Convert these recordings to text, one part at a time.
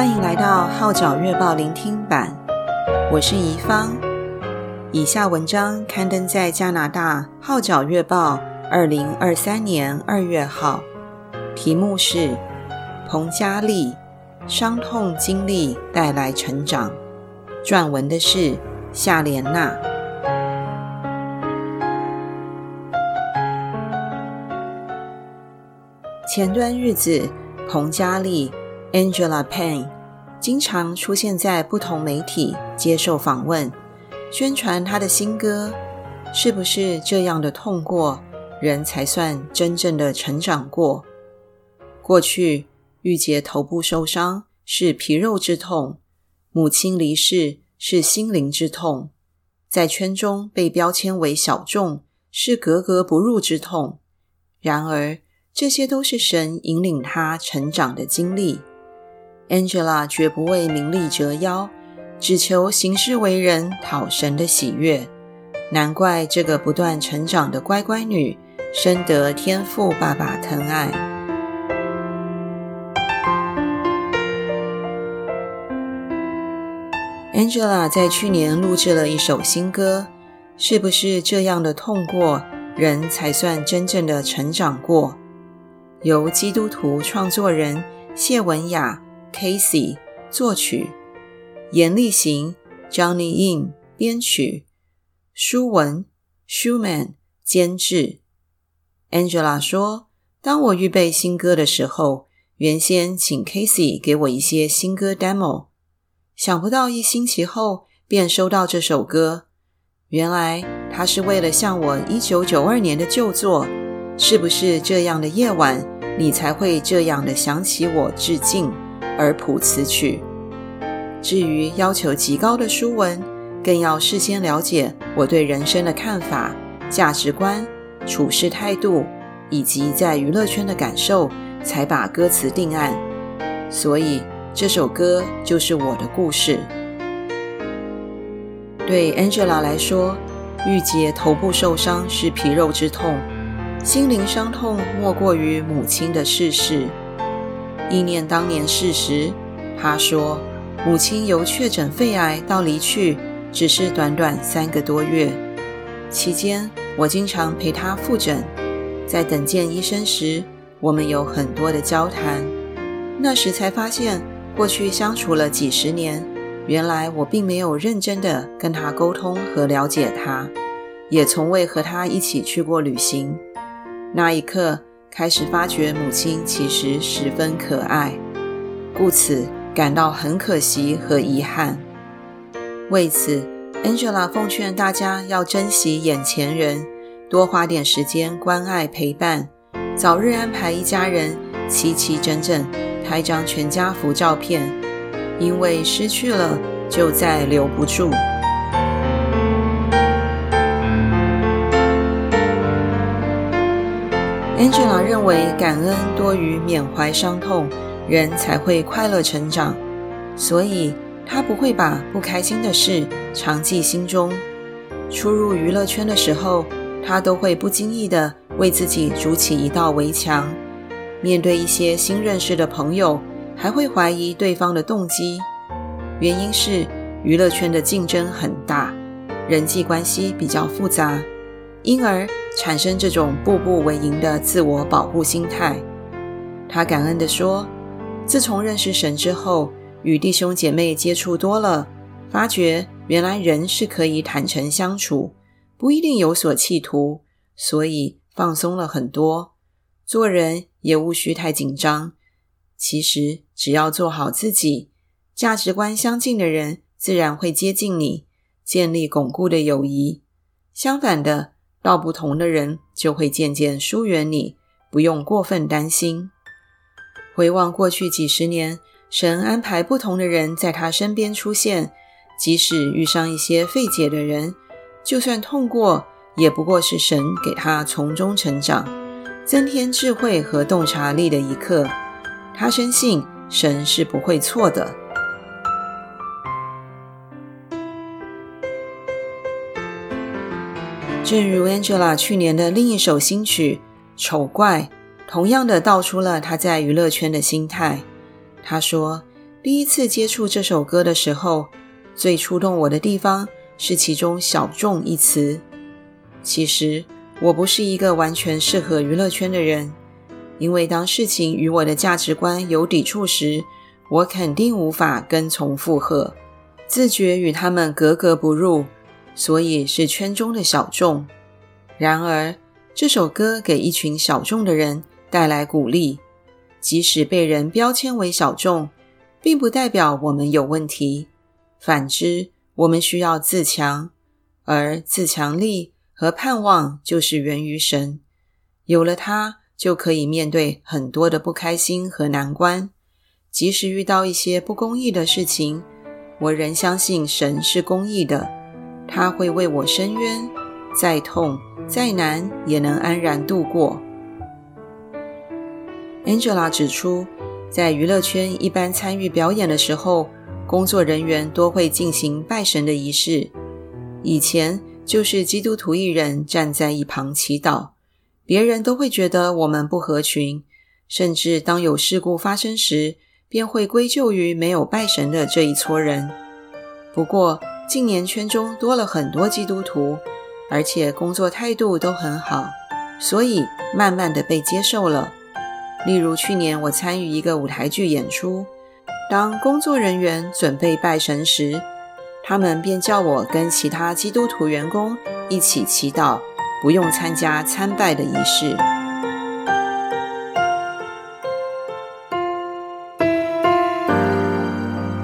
欢迎来到《号角月报》聆听版，我是怡芳。以下文章刊登在加拿大《号角月报》二零二三年二月号，题目是“彭佳丽：伤痛经历带来成长”，撰文的是夏莲娜。前段日子，彭佳丽。Angela Payne 经常出现在不同媒体接受访问，宣传她的新歌。是不是这样的痛过，人才算真正的成长过？过去郁结头部受伤是皮肉之痛，母亲离世是心灵之痛，在圈中被标签为小众是格格不入之痛。然而，这些都是神引领她成长的经历。Angela 绝不为名利折腰，只求行事为人讨神的喜悦。难怪这个不断成长的乖乖女，深得天父爸爸疼爱。Angela 在去年录制了一首新歌，是不是这样的痛过，人才算真正的成长过？由基督徒创作人谢文雅。Casey 作曲，严立行 Johnny In 编曲，舒文 Schumann 监制。Angela 说：“当我预备新歌的时候，原先请 Casey 给我一些新歌 demo，想不到一星期后便收到这首歌。原来他是为了向我一九九二年的旧作《是不是这样的夜晚，你才会这样的想起我》致敬。”而谱词曲。至于要求极高的书文，更要事先了解我对人生的看法、价值观、处事态度，以及在娱乐圈的感受，才把歌词定案。所以这首歌就是我的故事。对 Angela 来说，郁结头部受伤是皮肉之痛，心灵伤痛莫过于母亲的逝世。忆念当年事时，他说：“母亲由确诊肺癌到离去，只是短短三个多月。期间，我经常陪她复诊，在等见医生时，我们有很多的交谈。那时才发现，过去相处了几十年，原来我并没有认真的跟她沟通和了解她，也从未和她一起去过旅行。那一刻。”开始发觉母亲其实十分可爱，故此感到很可惜和遗憾。为此，Angela 奉劝大家要珍惜眼前人，多花点时间关爱陪伴，早日安排一家人齐齐整整拍张全家福照片，因为失去了就再留不住。Angela 认为，感恩多于缅怀伤痛，人才会快乐成长。所以，她不会把不开心的事常记心中。初入娱乐圈的时候，她都会不经意地为自己筑起一道围墙。面对一些新认识的朋友，还会怀疑对方的动机。原因是娱乐圈的竞争很大，人际关系比较复杂。因而产生这种步步为营的自我保护心态。他感恩地说：“自从认识神之后，与弟兄姐妹接触多了，发觉原来人是可以坦诚相处，不一定有所企图，所以放松了很多。做人也无需太紧张。其实只要做好自己，价值观相近的人自然会接近你，建立巩固的友谊。相反的。”道不同的人就会渐渐疏远你，不用过分担心。回望过去几十年，神安排不同的人在他身边出现，即使遇上一些费解的人，就算痛过，也不过是神给他从中成长、增添智慧和洞察力的一刻。他深信神是不会错的。正如 Angela 去年的另一首新曲《丑怪》，同样的道出了她在娱乐圈的心态。她说：“第一次接触这首歌的时候，最触动我的地方是其中“小众”一词。其实我不是一个完全适合娱乐圈的人，因为当事情与我的价值观有抵触时，我肯定无法跟从附和，自觉与他们格格不入，所以是圈中的小众。然而，这首歌给一群小众的人带来鼓励，即使被人标签为小众，并不代表我们有问题。反之，我们需要自强，而自强力和盼望就是源于神。有了它，就可以面对很多的不开心和难关。即使遇到一些不公义的事情，我仍相信神是公义的，他会为我伸冤，再痛再难也能安然度过。Angela 指出，在娱乐圈一般参与表演的时候，工作人员多会进行拜神的仪式。以前就是基督徒一人站在一旁祈祷，别人都会觉得我们不合群，甚至当有事故发生时，便会归咎于没有拜神的这一撮人。不过近年圈中多了很多基督徒，而且工作态度都很好，所以慢慢的被接受了。例如去年我参与一个舞台剧演出。当工作人员准备拜神时，他们便叫我跟其他基督徒员工一起祈祷，不用参加参拜的仪式。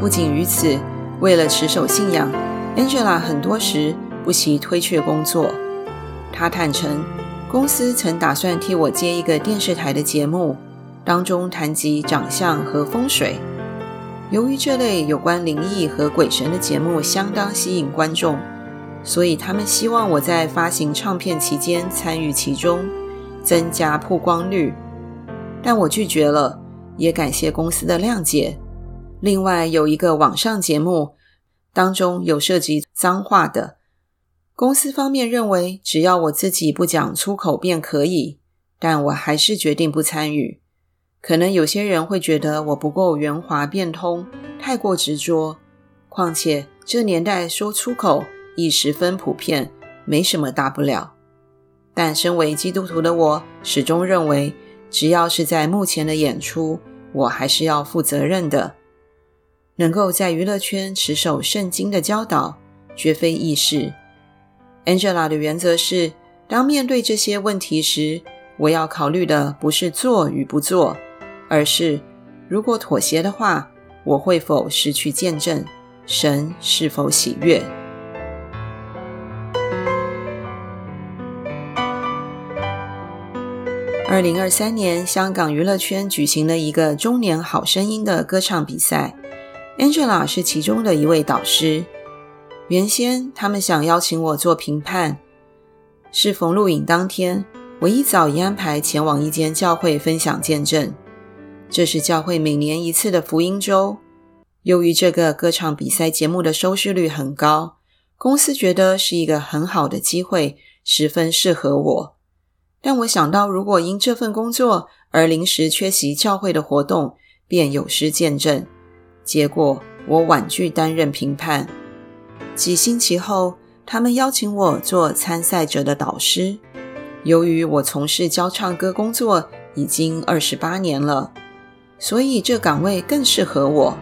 不仅于此，为了持守信仰，Angela 很多时不惜推却工作。她坦诚，公司曾打算替我接一个电视台的节目，当中谈及长相和风水。由于这类有关灵异和鬼神的节目相当吸引观众，所以他们希望我在发行唱片期间参与其中，增加曝光率。但我拒绝了，也感谢公司的谅解。另外有一个网上节目，当中有涉及脏话的，公司方面认为只要我自己不讲粗口便可以，但我还是决定不参与。可能有些人会觉得我不够圆滑变通，太过执着。况且这年代说粗口已十分普遍，没什么大不了。但身为基督徒的我，始终认为，只要是在幕前的演出，我还是要负责任的。能够在娱乐圈持守圣经的教导，绝非易事。Angela 的原则是，当面对这些问题时，我要考虑的不是做与不做。而是，如果妥协的话，我会否失去见证？神是否喜悦？二零二三年，香港娱乐圈举行了一个中年好声音的歌唱比赛，Angela 是其中的一位导师。原先他们想邀请我做评判，适逢录影当天，我一早已安排前往一间教会分享见证。这是教会每年一次的福音周。由于这个歌唱比赛节目的收视率很高，公司觉得是一个很好的机会，十分适合我。但我想到，如果因这份工作而临时缺席教会的活动，便有失见证。结果我婉拒担任评判。几星期后，他们邀请我做参赛者的导师。由于我从事教唱歌工作已经二十八年了。所以这岗位更适合我。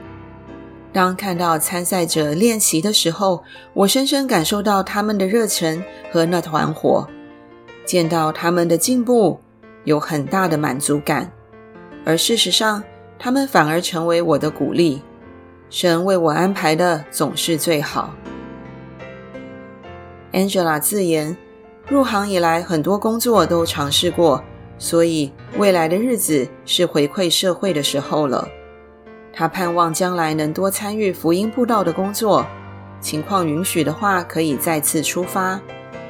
当看到参赛者练习的时候，我深深感受到他们的热忱和那团火，见到他们的进步，有很大的满足感。而事实上，他们反而成为我的鼓励。神为我安排的总是最好。Angela 自言，入行以来很多工作都尝试过。所以，未来的日子是回馈社会的时候了。他盼望将来能多参与福音布道的工作，情况允许的话，可以再次出发，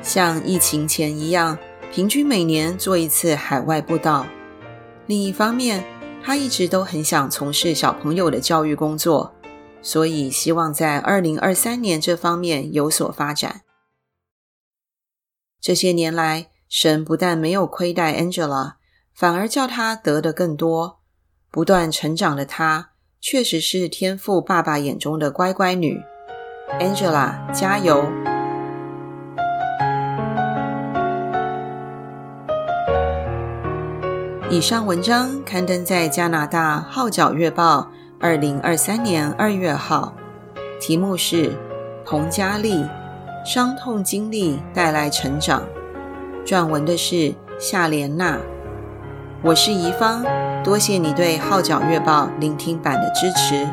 像疫情前一样，平均每年做一次海外布道。另一方面，他一直都很想从事小朋友的教育工作，所以希望在二零二三年这方面有所发展。这些年来，神不但没有亏待 Angela，反而叫她得的更多。不断成长的她，确实是天赋爸爸眼中的乖乖女。Angela，加油！以上文章刊登在加拿大《号角月报》二零二三年二月号，题目是“彭佳丽，伤痛经历带来成长”，撰文的是夏莲娜。我是怡芳，多谢你对《号角月报》聆听版的支持。